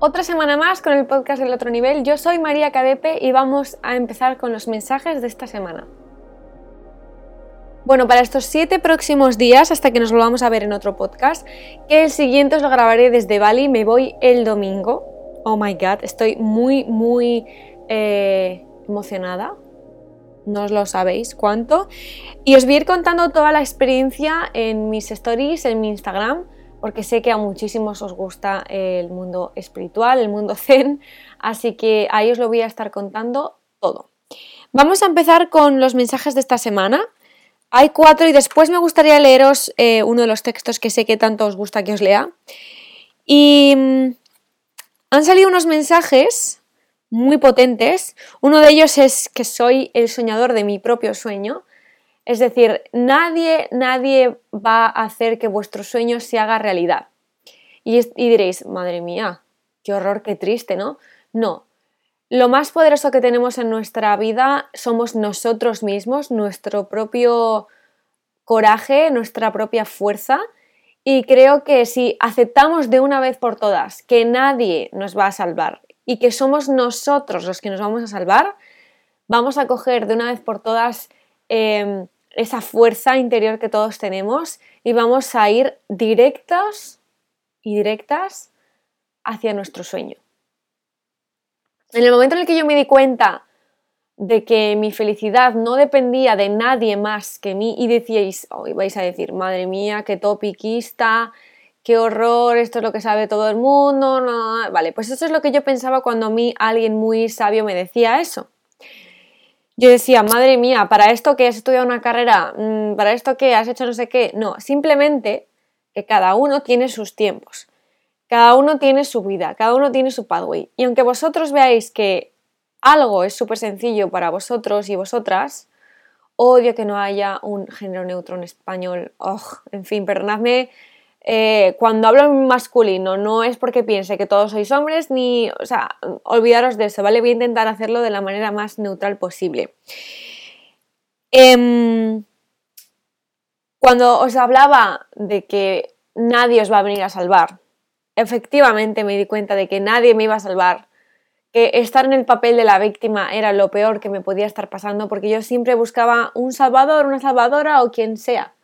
Otra semana más con el podcast del otro nivel. Yo soy María Cadepe y vamos a empezar con los mensajes de esta semana. Bueno, para estos siete próximos días, hasta que nos volvamos a ver en otro podcast, que el siguiente os lo grabaré desde Bali, me voy el domingo. Oh my god, estoy muy, muy eh, emocionada. No os lo sabéis cuánto. Y os voy a ir contando toda la experiencia en mis stories, en mi Instagram porque sé que a muchísimos os gusta el mundo espiritual, el mundo zen, así que ahí os lo voy a estar contando todo. Vamos a empezar con los mensajes de esta semana. Hay cuatro y después me gustaría leeros eh, uno de los textos que sé que tanto os gusta que os lea. Y mm, han salido unos mensajes muy potentes. Uno de ellos es que soy el soñador de mi propio sueño. Es decir, nadie, nadie va a hacer que vuestro sueño se haga realidad. Y, diréis, madre mía, qué horror, qué triste, ¿no? No. Lo más poderoso que tenemos en nuestra vida somos nosotros mismos, nuestro propio coraje, nuestra propia fuerza. Y creo que si aceptamos de una vez por todas que nadie nos va a salvar y que somos nosotros los que nos vamos a salvar, vamos a coger de una vez por todas em, esa fuerza interior que todos tenemos y vamos a ir directos y directas hacia nuestro sueño. En el momento en el que yo me di cuenta de que mi felicidad no dependía de nadie más que mí y decíais, hoy vais a decir, madre mía, qué topiquista, qué horror, esto es lo que sabe todo el mundo, no, vale, pues eso es lo que yo pensaba cuando a mí alguien muy sabio me decía eso yo decía, madre mía, ¿para esto que has estudiado una carrera? Mm, ¿Para esto que has hecho no sé qué? No, simplemente que cada uno tiene sus tiempos, cada uno tiene su vida, cada uno tiene su pathway. Y aunque vosotros veáis que algo es súper sencillo para vosotros y vosotras, odio que no haya un género neutro en español. Oh, en fin, perdonadme eh, cuando hablo en masculino no es porque piense que todos sois hombres, ni, o sea, olvidaros de eso, ¿vale? Voy a intentar hacerlo de la manera más neutral posible. Em, cuando os hablaba de que nadie os va a venir a salvar, efectivamente me di cuenta de que nadie me iba a salvar, que estar en el papel de la víctima era lo peor que me podía estar pasando, porque yo siempre buscaba un salvador, una salvadora o quien sea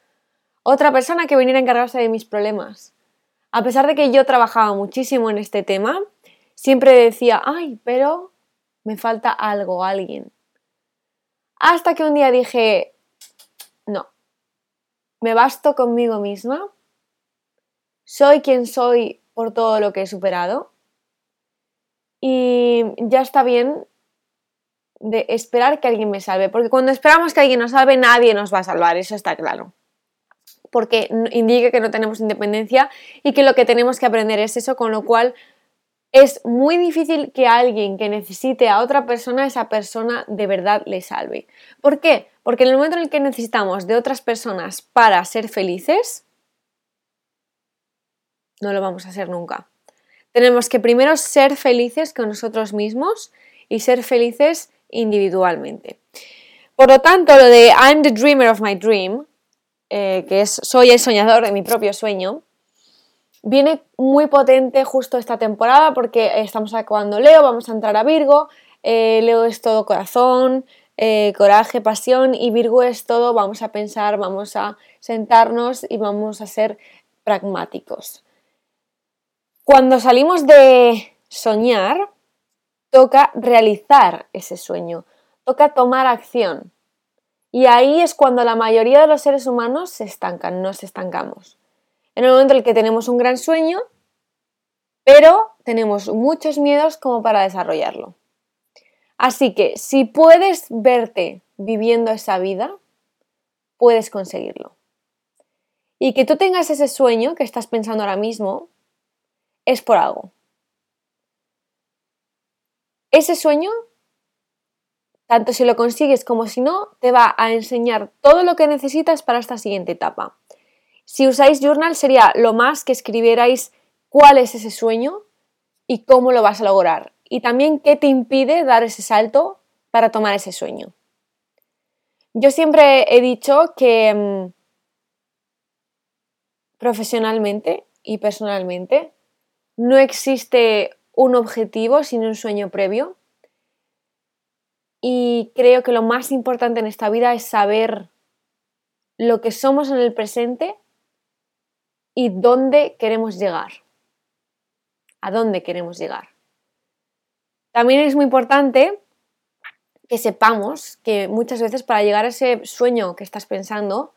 otra persona que viniera a encargarse de mis problemas. A pesar de que yo trabajaba muchísimo en este tema, siempre decía, ay, pero me falta algo, alguien. Hasta que un día dije, no, me basto conmigo misma, soy quien soy por todo lo que he superado y ya está bien de esperar que alguien me salve, porque cuando esperamos que alguien nos salve, nadie nos va a salvar, eso está claro porque indica que no tenemos independencia y que lo que tenemos que aprender es eso, con lo cual es muy difícil que alguien que necesite a otra persona, esa persona de verdad le salve. ¿Por qué? Porque en el momento en el que necesitamos de otras personas para ser felices, no lo vamos a hacer nunca. Tenemos que primero ser felices con nosotros mismos y ser felices individualmente. Por lo tanto, lo de I'm the dreamer of my dream eh, que es Soy el soñador de mi propio sueño, viene muy potente justo esta temporada porque estamos acabando Leo, vamos a entrar a Virgo, eh, Leo es todo corazón, eh, coraje, pasión y Virgo es todo, vamos a pensar, vamos a sentarnos y vamos a ser pragmáticos. Cuando salimos de soñar, toca realizar ese sueño, toca tomar acción. Y ahí es cuando la mayoría de los seres humanos se estancan, nos estancamos. En el momento en el que tenemos un gran sueño, pero tenemos muchos miedos como para desarrollarlo. Así que si puedes verte viviendo esa vida, puedes conseguirlo. Y que tú tengas ese sueño que estás pensando ahora mismo, es por algo. Ese sueño tanto si lo consigues como si no, te va a enseñar todo lo que necesitas para esta siguiente etapa. Si usáis Journal sería lo más que escribierais cuál es ese sueño y cómo lo vas a lograr. Y también qué te impide dar ese salto para tomar ese sueño. Yo siempre he dicho que mm, profesionalmente y personalmente no existe un objetivo sin un sueño previo. Y creo que lo más importante en esta vida es saber lo que somos en el presente y dónde queremos llegar. A dónde queremos llegar. También es muy importante que sepamos que muchas veces para llegar a ese sueño que estás pensando,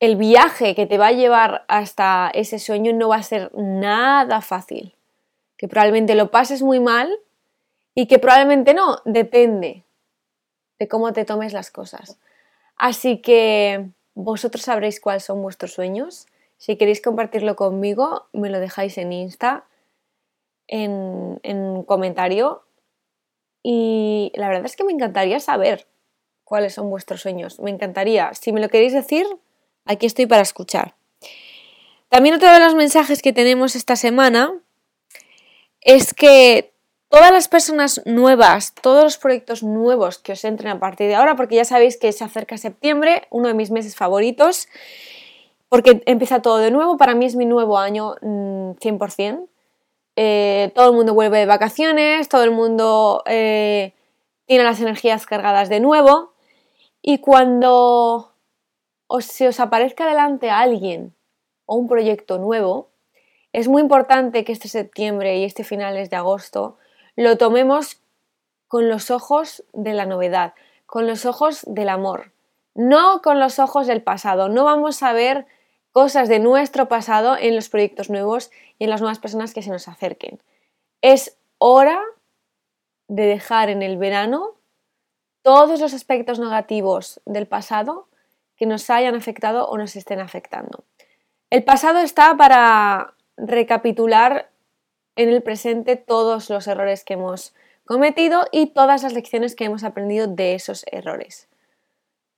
el viaje que te va a llevar hasta ese sueño no va a ser nada fácil. Que probablemente lo pases muy mal y que probablemente no, depende de cómo te tomes las cosas. Así que vosotros sabréis cuáles son vuestros sueños. Si queréis compartirlo conmigo, me lo dejáis en Insta, en, en comentario y la verdad es que me encantaría saber cuáles son vuestros sueños. Me encantaría. Si me lo queréis decir, aquí estoy para escuchar. También otro de los mensajes que tenemos esta semana es que todas las personas nuevas, todos los proyectos nuevos que os entren a partir de ahora, porque ya sabéis que se acerca septiembre, uno de mis meses favoritos, porque empieza todo de nuevo, para mí es mi nuevo año 100%. Mm, eh, todo el mundo vuelve de vacaciones, todo el mundo eh, tiene las energías cargadas de nuevo y cuando os, se os aparezca delante alguien o un proyecto nuevo, es muy importante que este septiembre y este finales de agosto lo tomemos con los ojos de la novedad, con los ojos del amor, no con los ojos del pasado. No vamos a ver cosas de nuestro pasado en los proyectos nuevos y en las nuevas personas que se nos acerquen. Es hora de dejar en el verano todos los aspectos negativos del pasado que nos hayan afectado o nos estén afectando. El pasado está para recapitular en el presente todos los errores que hemos cometido y todas las lecciones que hemos aprendido de esos errores.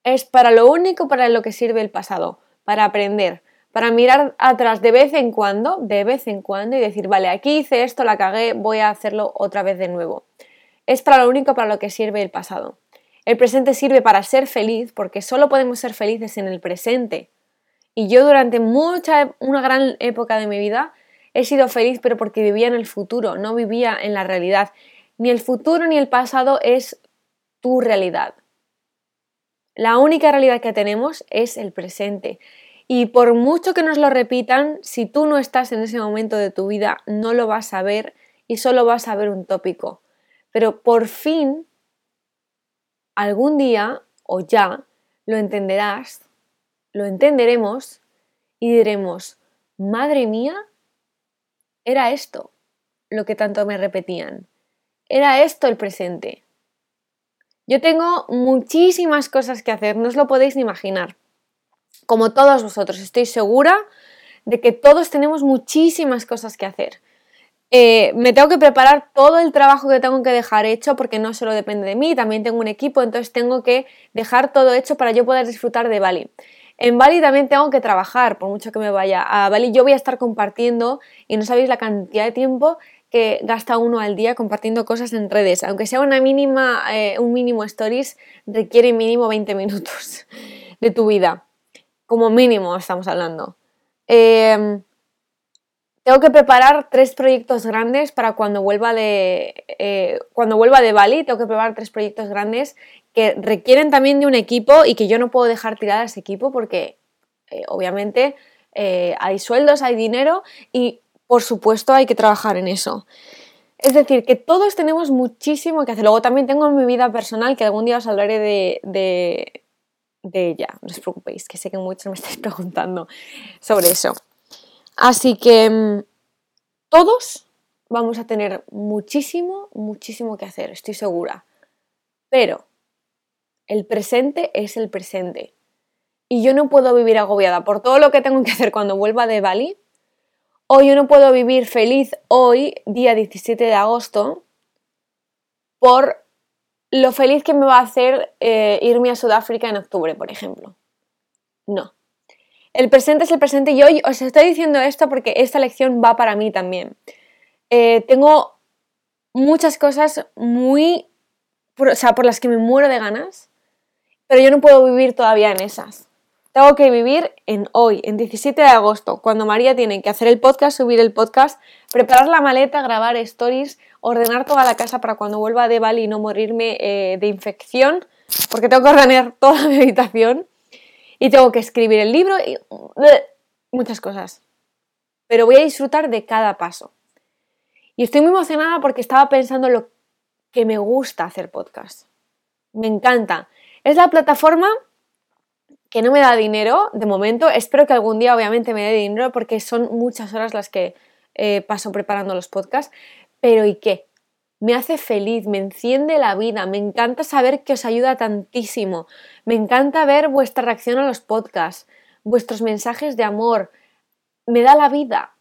Es para lo único para lo que sirve el pasado, para aprender, para mirar atrás de vez en cuando, de vez en cuando y decir, vale, aquí hice esto, la cagué, voy a hacerlo otra vez de nuevo. Es para lo único para lo que sirve el pasado. El presente sirve para ser feliz porque solo podemos ser felices en el presente. Y yo durante mucha, una gran época de mi vida he sido feliz pero porque vivía en el futuro, no vivía en la realidad. Ni el futuro ni el pasado es tu realidad. La única realidad que tenemos es el presente. Y por mucho que nos lo repitan, si tú no estás en ese momento de tu vida, no lo vas a ver y solo vas a ver un tópico. Pero por fin, algún día o ya, lo entenderás, lo entenderemos y diremos, madre mía, era esto lo que tanto me repetían. Era esto el presente. Yo tengo muchísimas cosas que hacer, no os lo podéis ni imaginar como todos vosotros, estoy segura de que todos tenemos muchísimas cosas que hacer. Eh, me tengo que preparar todo el trabajo que tengo que dejar hecho porque no solo depende de mí, también tengo un equipo, entonces tengo que dejar todo hecho para yo poder disfrutar de Bali. En Bali también tengo que trabajar, por mucho que me vaya a Bali, yo voy a estar compartiendo y no sabéis la cantidad de tiempo que gasta uno al día compartiendo cosas en redes, aunque sea una mínima, eh, un mínimo stories, requiere mínimo 20 minutos de tu vida como mínimo estamos hablando. Em, tengo que preparar tres proyectos grandes para cuando vuelva de eh, cuando vuelva de Bali. Tengo que preparar tres proyectos grandes que requieren también de un equipo y que yo no puedo dejar tirar a ese equipo porque eh, obviamente eh, hay sueldos, hay dinero y por supuesto hay que trabajar en eso. Es decir, que todos tenemos muchísimo que hacer. Luego también tengo mi vida personal que algún día os hablaré de de ella. No os preocupéis, que sé que muchos me estáis preguntando sobre eso. Así que mm, todos vamos a tener muchísimo, muchísimo que hacer, estoy segura. Pero el presente es el presente. Y yo no puedo vivir agobiada por todo lo que tengo que hacer cuando vuelva de Bali. O yo no puedo vivir feliz hoy, día 17 de agosto, por lo feliz que me va a hacer eh, irme a Sudáfrica en octubre, por ejemplo. No. El presente es el presente y hoy os estoy diciendo esto porque esta lección va para mí también. Eh, tengo muchas cosas muy... o sea, por las que me muero de ganas, pero yo no puedo vivir todavía en esas. tengo que vivir en hoy, en 17 de agosto, cuando María tiene que hacer el podcast, subir el podcast, preparar la maleta, grabar stories, ordenar toda la casa para cuando vuelva de Bali y no morirme eh, de infección, porque tengo que ordenar toda mi habitación y tengo que escribir el libro y muchas cosas. Pero voy a disfrutar de cada paso. Y estoy muy emocionada porque estaba pensando en lo que me gusta hacer podcast. Me encanta. Es la plataforma que no me da dinero de momento. Espero que algún día obviamente me dé dinero porque son muchas horas las que eh, paso preparando los podcasts. Pero ¿y qué? Me hace feliz, me enciende la vida, me encanta saber que os ayuda tantísimo, me encanta ver vuestra reacción a los podcasts, vuestros mensajes de amor, me da la vida.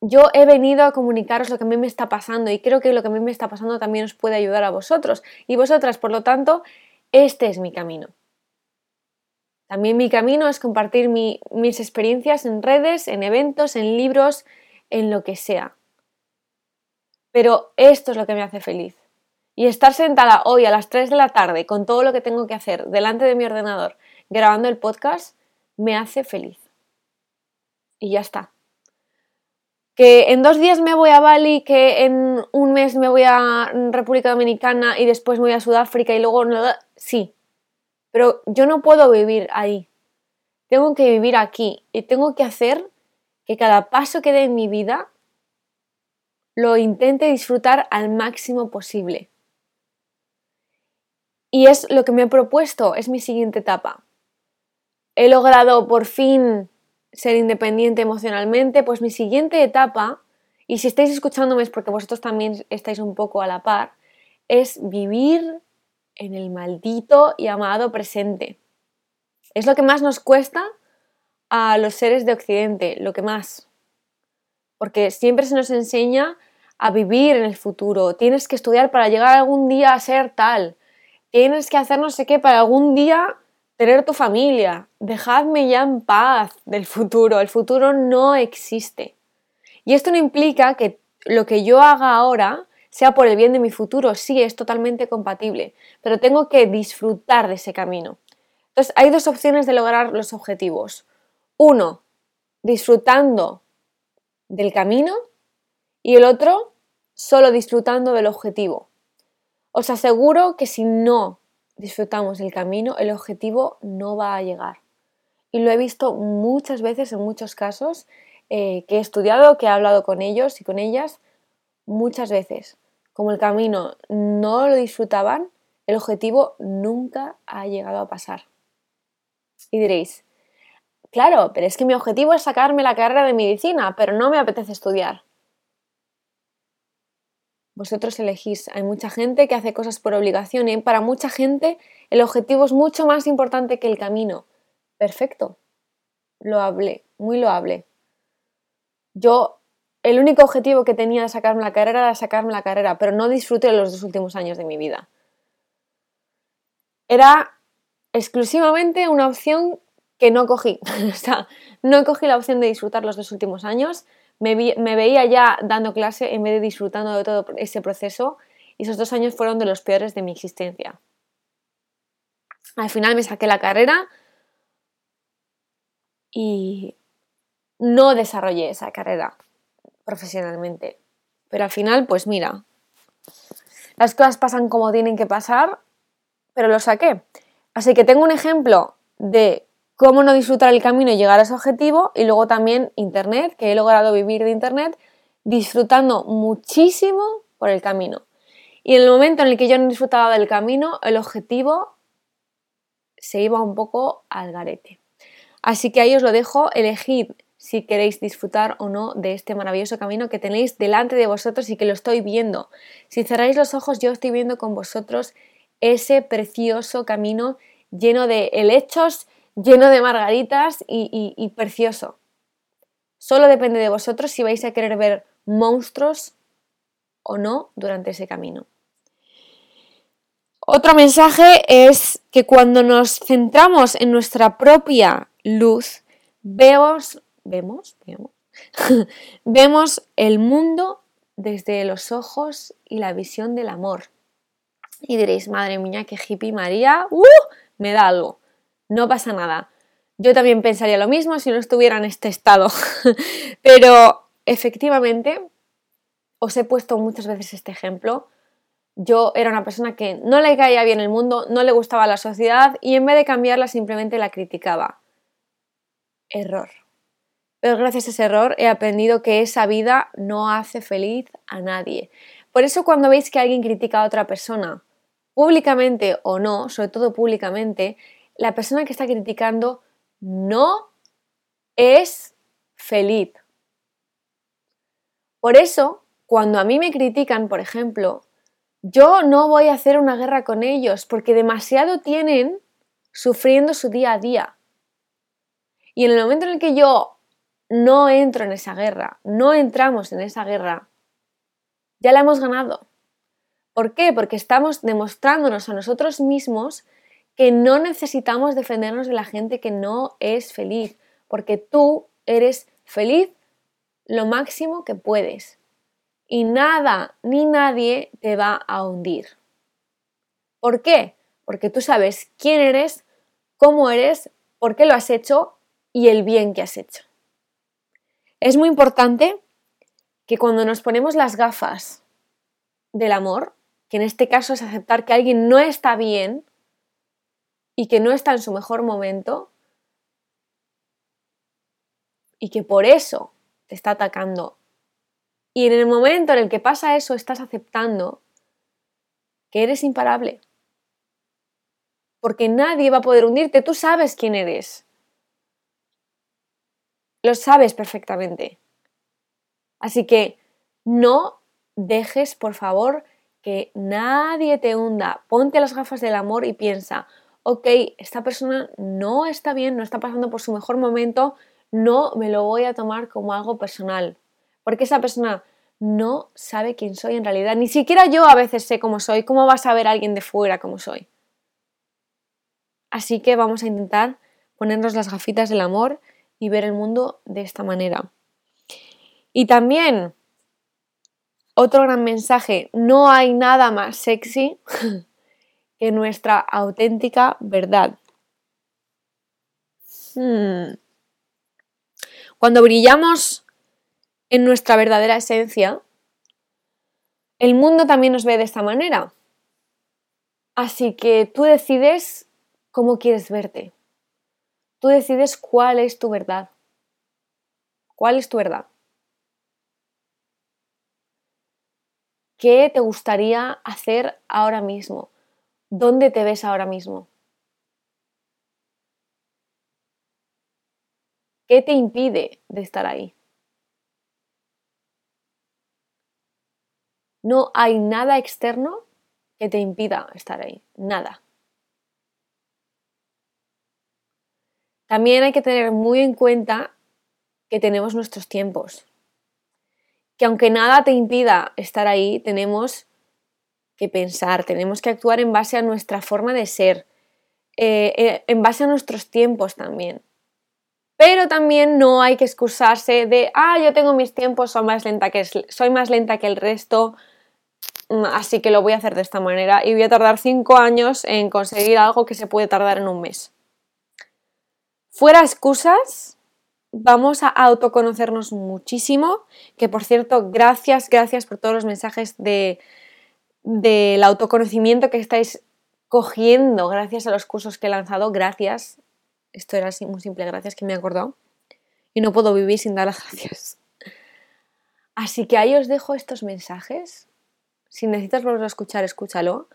Yo he venido a comunicaros lo que a mí me está pasando y creo que lo que a mí me está pasando también os puede ayudar a vosotros y vosotras, por lo tanto, este es mi camino. También mi camino es compartir mis experiencias en redes, en eventos, en libros, en lo que sea. Pero esto es lo que me hace feliz. Y estar sentada hoy a las 3 de la tarde con todo lo que tengo que hacer delante de mi ordenador grabando el podcast me hace feliz. Y ya está. Que en dos días me voy a Bali, que en un mes me voy a República Dominicana y después me voy a Sudáfrica y luego... Sí, pero yo no puedo vivir ahí. Tengo que vivir aquí y tengo que hacer que cada paso que dé en mi vida lo intente disfrutar al máximo posible. Y es lo que me he propuesto, es mi siguiente etapa. He logrado por fin ser independiente emocionalmente, pues mi siguiente etapa, y si estáis escuchándome es porque vosotros también estáis un poco a la par, es vivir en el maldito y amado presente. Es lo que más nos cuesta a los seres de Occidente, lo que más. Porque siempre se nos enseña a vivir en el futuro. Tienes que estudiar para llegar algún día a ser tal. Tienes que hacer no sé qué para algún día tener tu familia. Dejadme ya en paz del futuro. El futuro no existe. Y esto no implica que lo que yo haga ahora sea por el bien de mi futuro, sí, es totalmente compatible, pero tengo que disfrutar de ese camino. Entonces, hay dos opciones de lograr los objetivos. Uno, disfrutando del camino y el otro, solo disfrutando del objetivo. Os aseguro que si no disfrutamos del camino, el objetivo no va a llegar. Y lo he visto muchas veces en muchos casos eh, que he estudiado, que he hablado con ellos y con ellas, muchas veces como el camino no lo disfrutaban, el objetivo nunca ha llegado a pasar. Y diréis, claro, pero es que mi objetivo es sacarme la carrera de medicina, pero no me apetece estudiar. Vosotros elegís, hay mucha gente que hace cosas por obligación y para mucha gente el objetivo es mucho más importante que el camino. Perfecto, lo hablé, muy lo hablé. Yo el único objetivo que tenía de sacarme la carrera era sacarme la carrera, pero no disfruté los dos últimos años de mi vida. Era exclusivamente una opción que no cogí. no cogí la opción de disfrutar los dos últimos años. Me, veía ya dando clase en vez de disfrutando de todo ese proceso y esos dos años fueron de los peores de mi existencia. Al final me saqué la carrera y no desarrollé esa carrera profesionalmente. Pero al final, pues mira, las cosas pasan como tienen que pasar, pero lo saqué. Así que tengo un ejemplo de cómo no disfrutar el camino y llegar a ese objetivo y luego también Internet, que he logrado vivir de Internet disfrutando muchísimo por el camino. Y en el momento en el que yo no disfrutaba del camino, el objetivo se iba un poco al garete. Así que ahí os lo dejo, elegid si queréis disfrutar o no de este maravilloso camino que tenéis delante de vosotros y que lo estoy viendo. Si cerráis los ojos, yo estoy viendo con vosotros ese precioso camino lleno de helechos, lleno de margaritas y, precioso. Solo depende de vosotros si vais a querer ver monstruos o no durante ese camino. Otro mensaje es que cuando nos centramos en nuestra propia luz, vemos vemos, vemos el mundo desde los ojos y la visión del amor. Y diréis, madre mía, qué hippie María, ¡uh! me da algo. No pasa nada. Yo también pensaría lo mismo si no estuviera en este estado. Pero efectivamente, os he puesto muchas veces este ejemplo. Yo era una persona que no le caía bien el mundo, no le gustaba la sociedad y en vez de cambiarla simplemente la criticaba. Error. Pero gracias a ese error he aprendido que esa vida no hace feliz a nadie. Por eso cuando veis que alguien critica a otra persona, públicamente o no, sobre todo públicamente, la persona que está criticando no es feliz. Por eso, cuando a mí me critican, por ejemplo, yo no voy a hacer una guerra con ellos porque demasiado tienen sufriendo su día a día. Y en el momento en el que yo no entro en esa guerra, no entramos en esa guerra, ya la hemos ganado. ¿Por qué? Porque estamos demostrándonos a nosotros mismos que no necesitamos defendernos de la gente que no es feliz, porque tú eres feliz lo máximo que puedes y nada ni nadie te va a hundir. ¿Por qué? Porque tú sabes quién eres, cómo eres, por qué lo has hecho y el bien que has hecho. Es muy importante que cuando nos ponemos las gafas del amor, que en este caso es aceptar que alguien no está bien, y que no está en su mejor momento y que por eso te está atacando. Y en el momento en el que pasa eso, estás aceptando que eres imparable. Porque nadie va a poder hundirte, tú sabes quién eres. Lo sabes perfectamente. Así que no dejes, por favor, que nadie te hunda. Ponte las gafas del amor y piensa, ok, esta persona no está bien, no está pasando por su mejor momento, no me lo voy a tomar como algo personal, porque esa persona no sabe quién soy en realidad, ni siquiera yo a veces sé cómo soy, ¿cómo va a saber alguien de fuera cómo soy? Así que vamos a intentar ponernos las gafitas del amor y ver el mundo de esta manera. Y también, otro gran mensaje, no hay nada más sexy que nuestra auténtica verdad. Hmm. Cuando brillamos en nuestra verdadera esencia, el mundo también nos ve de esta manera. Así que tú decides cómo quieres verte. Tú decides cuál es tu verdad. ¿Cuál es tu verdad? ¿Qué te gustaría hacer ahora mismo? ¿Dónde te ves ahora mismo? ¿Qué te impide de estar ahí? No hay nada externo que te impida estar ahí, nada. También hay que tener muy en cuenta que tenemos nuestros tiempos, que aunque nada te impida estar ahí, tenemos que pensar, tenemos que actuar en base a nuestra forma de ser, eh, eh, en base a nuestros tiempos también. Pero también no hay que excusarse de, ah, yo tengo mis tiempos, soy más lenta que, soy más lenta que el resto, mm, así que lo voy a hacer de esta manera y voy a tardar cinco años en conseguir algo que se puede tardar en un mes. Fuera excusas, vamos a autoconocernos muchísimo, que por cierto, gracias, gracias por todos los mensajes de, del autoconocimiento que estáis cogiendo gracias a los cursos que he lanzado. Gracias. Esto era muy simple, gracias que me he acordado. Y no puedo vivir sin dar las gracias. Así que ahí os dejo estos mensajes. Si necesitas volver a escuchar, escúchalo,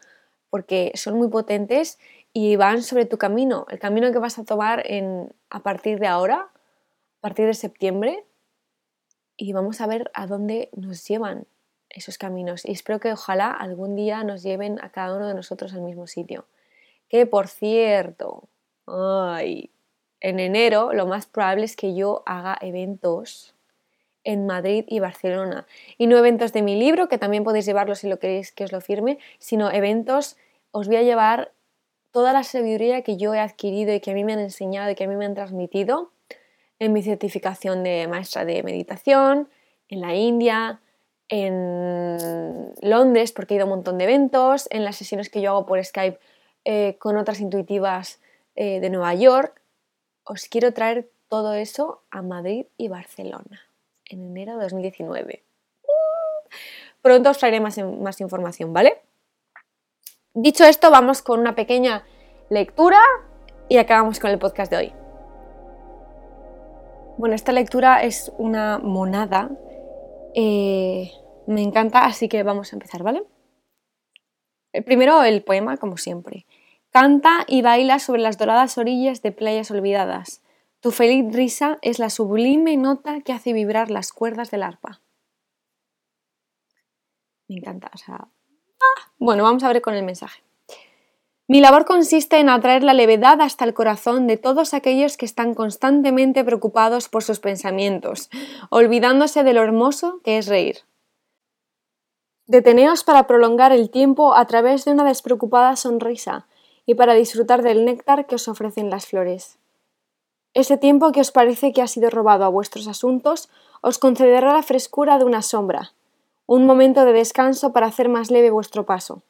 porque son muy potentes y van sobre tu camino, el camino que vas a tomar en, a partir de ahora, a partir de septiembre, y vamos a ver a dónde nos llevan esos caminos y espero que ojalá algún día nos lleven a cada uno de nosotros al mismo sitio. Que por cierto, ay, en enero lo más probable es que yo haga eventos en Madrid y Barcelona. Y no eventos de mi libro, que también podéis llevarlo si lo queréis que os lo firme, sino eventos, os voy a llevar toda la sabiduría que yo he adquirido y que a mí me han enseñado y que a mí me han transmitido en mi certificación de maestra de meditación, en la India, en Londres porque he ido a un montón de eventos, en las sesiones que yo hago por Skype eh, con otras intuitivas eh, de Nueva York os quiero traer todo eso a Madrid y Barcelona en enero de 2019. Pronto os traeré más, más información, ¿vale? Dicho esto, vamos con una pequeña lectura y acabamos con el podcast de hoy. Bueno, esta lectura es una monada. Eh, me encanta, así que vamos a empezar, ¿vale? El primero, el poema, como siempre. Canta y baila sobre las doradas orillas de playas olvidadas. Tu feliz risa es la sublime nota que hace vibrar las cuerdas del arpa. Me encanta, o sea... ¡ah! Bueno, vamos a ver con el mensaje. Mi labor consiste en atraer la levedad hasta el corazón de todos aquellos que están constantemente preocupados por sus pensamientos, olvidándose de lo hermoso que es reír. Deteneos para prolongar el tiempo a través de una despreocupada sonrisa y para disfrutar del néctar que os ofrecen las flores. Ese tiempo que os parece que ha sido robado a vuestros asuntos os concederá la frescura de una sombra, un momento de descanso para hacer más leve vuestro paso.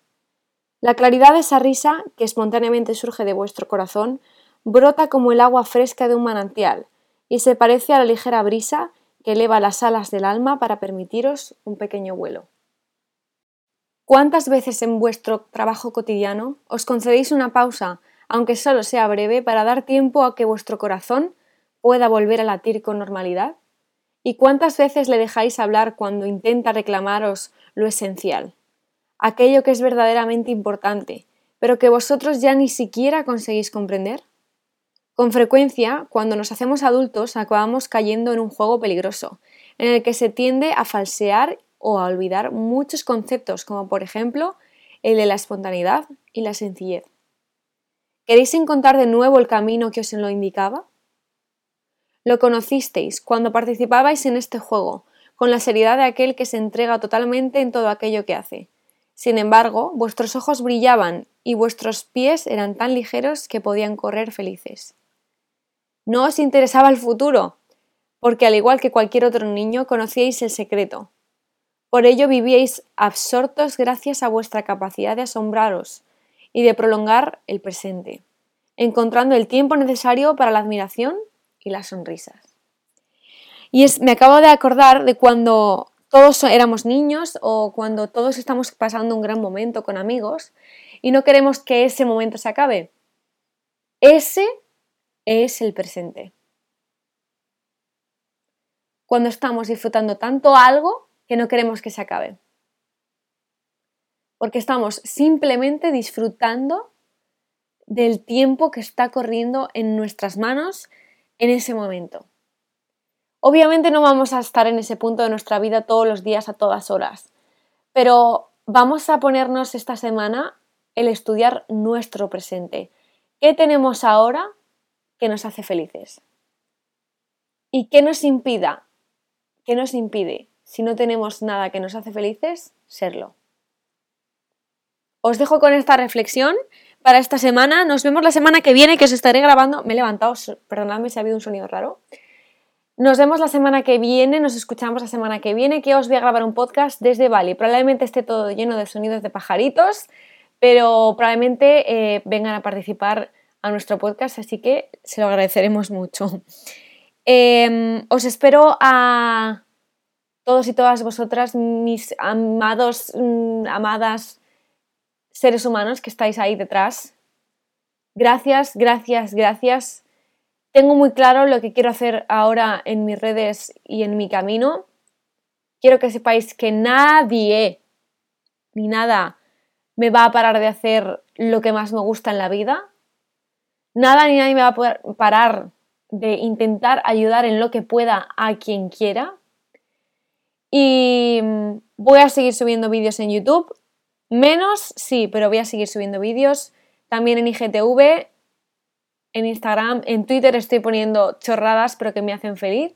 La claridad de esa risa, que espontáneamente surge de vuestro corazón, brota como el agua fresca de un manantial y se parece a la ligera brisa que eleva las alas del alma para permitiros un pequeño vuelo. ¿Cuántas veces en vuestro trabajo cotidiano os concedéis una pausa, aunque solo sea breve, para dar tiempo a que vuestro corazón pueda volver a latir con normalidad? ¿Y cuántas veces le dejáis hablar cuando intenta reclamaros lo esencial? aquello que es verdaderamente importante, pero que vosotros ya ni siquiera conseguís comprender? Con frecuencia, cuando nos hacemos adultos, acabamos cayendo en un juego peligroso, en el que se tiende a falsear o a olvidar muchos conceptos, como por ejemplo el de la espontaneidad y la sencillez. ¿Queréis encontrar de nuevo el camino que os lo indicaba? Lo conocisteis cuando participabais en este juego, con la seriedad de aquel que se entrega totalmente en todo aquello que hace, sin embargo, vuestros ojos brillaban y vuestros pies eran tan ligeros que podían correr felices. No os interesaba el futuro, porque al igual que cualquier otro niño conocíais el secreto. Por ello vivíais absortos gracias a vuestra capacidad de asombraros y de prolongar el presente, encontrando el tiempo necesario para la admiración y las sonrisas. Y es, me acabo de acordar de cuando todos éramos niños o cuando todos estamos pasando un gran momento con amigos y no queremos que ese momento se acabe. Ese es el presente. Cuando estamos disfrutando tanto algo que no queremos que se acabe. Porque estamos simplemente disfrutando del tiempo que está corriendo en nuestras manos en ese momento. Obviamente no vamos a estar en ese punto de nuestra vida todos los días a todas horas, pero vamos a ponernos esta semana el estudiar nuestro presente. ¿Qué tenemos ahora que nos hace felices? ¿Y qué nos impida? ¿Qué nos impide, si no tenemos nada que nos hace felices, serlo? Os dejo con esta reflexión para esta semana. Nos vemos la semana que viene, que os estaré grabando. Me he levantado, perdonadme si ha habido un sonido raro. Nos vemos la semana que viene, nos escuchamos la semana que viene, que os voy a grabar un podcast desde Bali. Probablemente esté todo lleno de sonidos de pajaritos, pero probablemente eh, vengan a participar a nuestro podcast, así que se lo agradeceremos mucho. Em, os espero a todos y todas vosotras, mis amados, mm, amadas seres humanos que estáis ahí detrás. Gracias, gracias, gracias tengo muy claro lo que quiero hacer ahora en mis redes y en mi camino. Quiero que sepáis que nadie ni nada me va a parar de hacer lo que más me gusta en la vida. Nada ni nadie me va a poder parar de intentar ayudar en lo que pueda a quien quiera. Y voy a seguir subiendo vídeos en YouTube. Menos, sí, pero voy a seguir subiendo vídeos. También en IGTV en Instagram, en Twitter estoy poniendo chorradas, pero que me hacen feliz.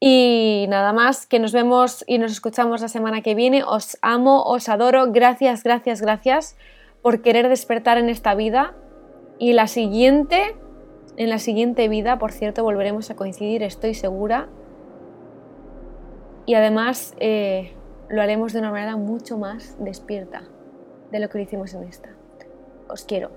Y nada más, que nos vemos y nos escuchamos la semana que viene. Os amo, os adoro. Gracias, gracias, gracias por querer despertar en esta vida. Y la siguiente, en la siguiente vida, por cierto, volveremos a coincidir, estoy segura. Y además eh, lo haremos de una manera mucho más despierta de lo que lo hicimos en esta. Os quiero.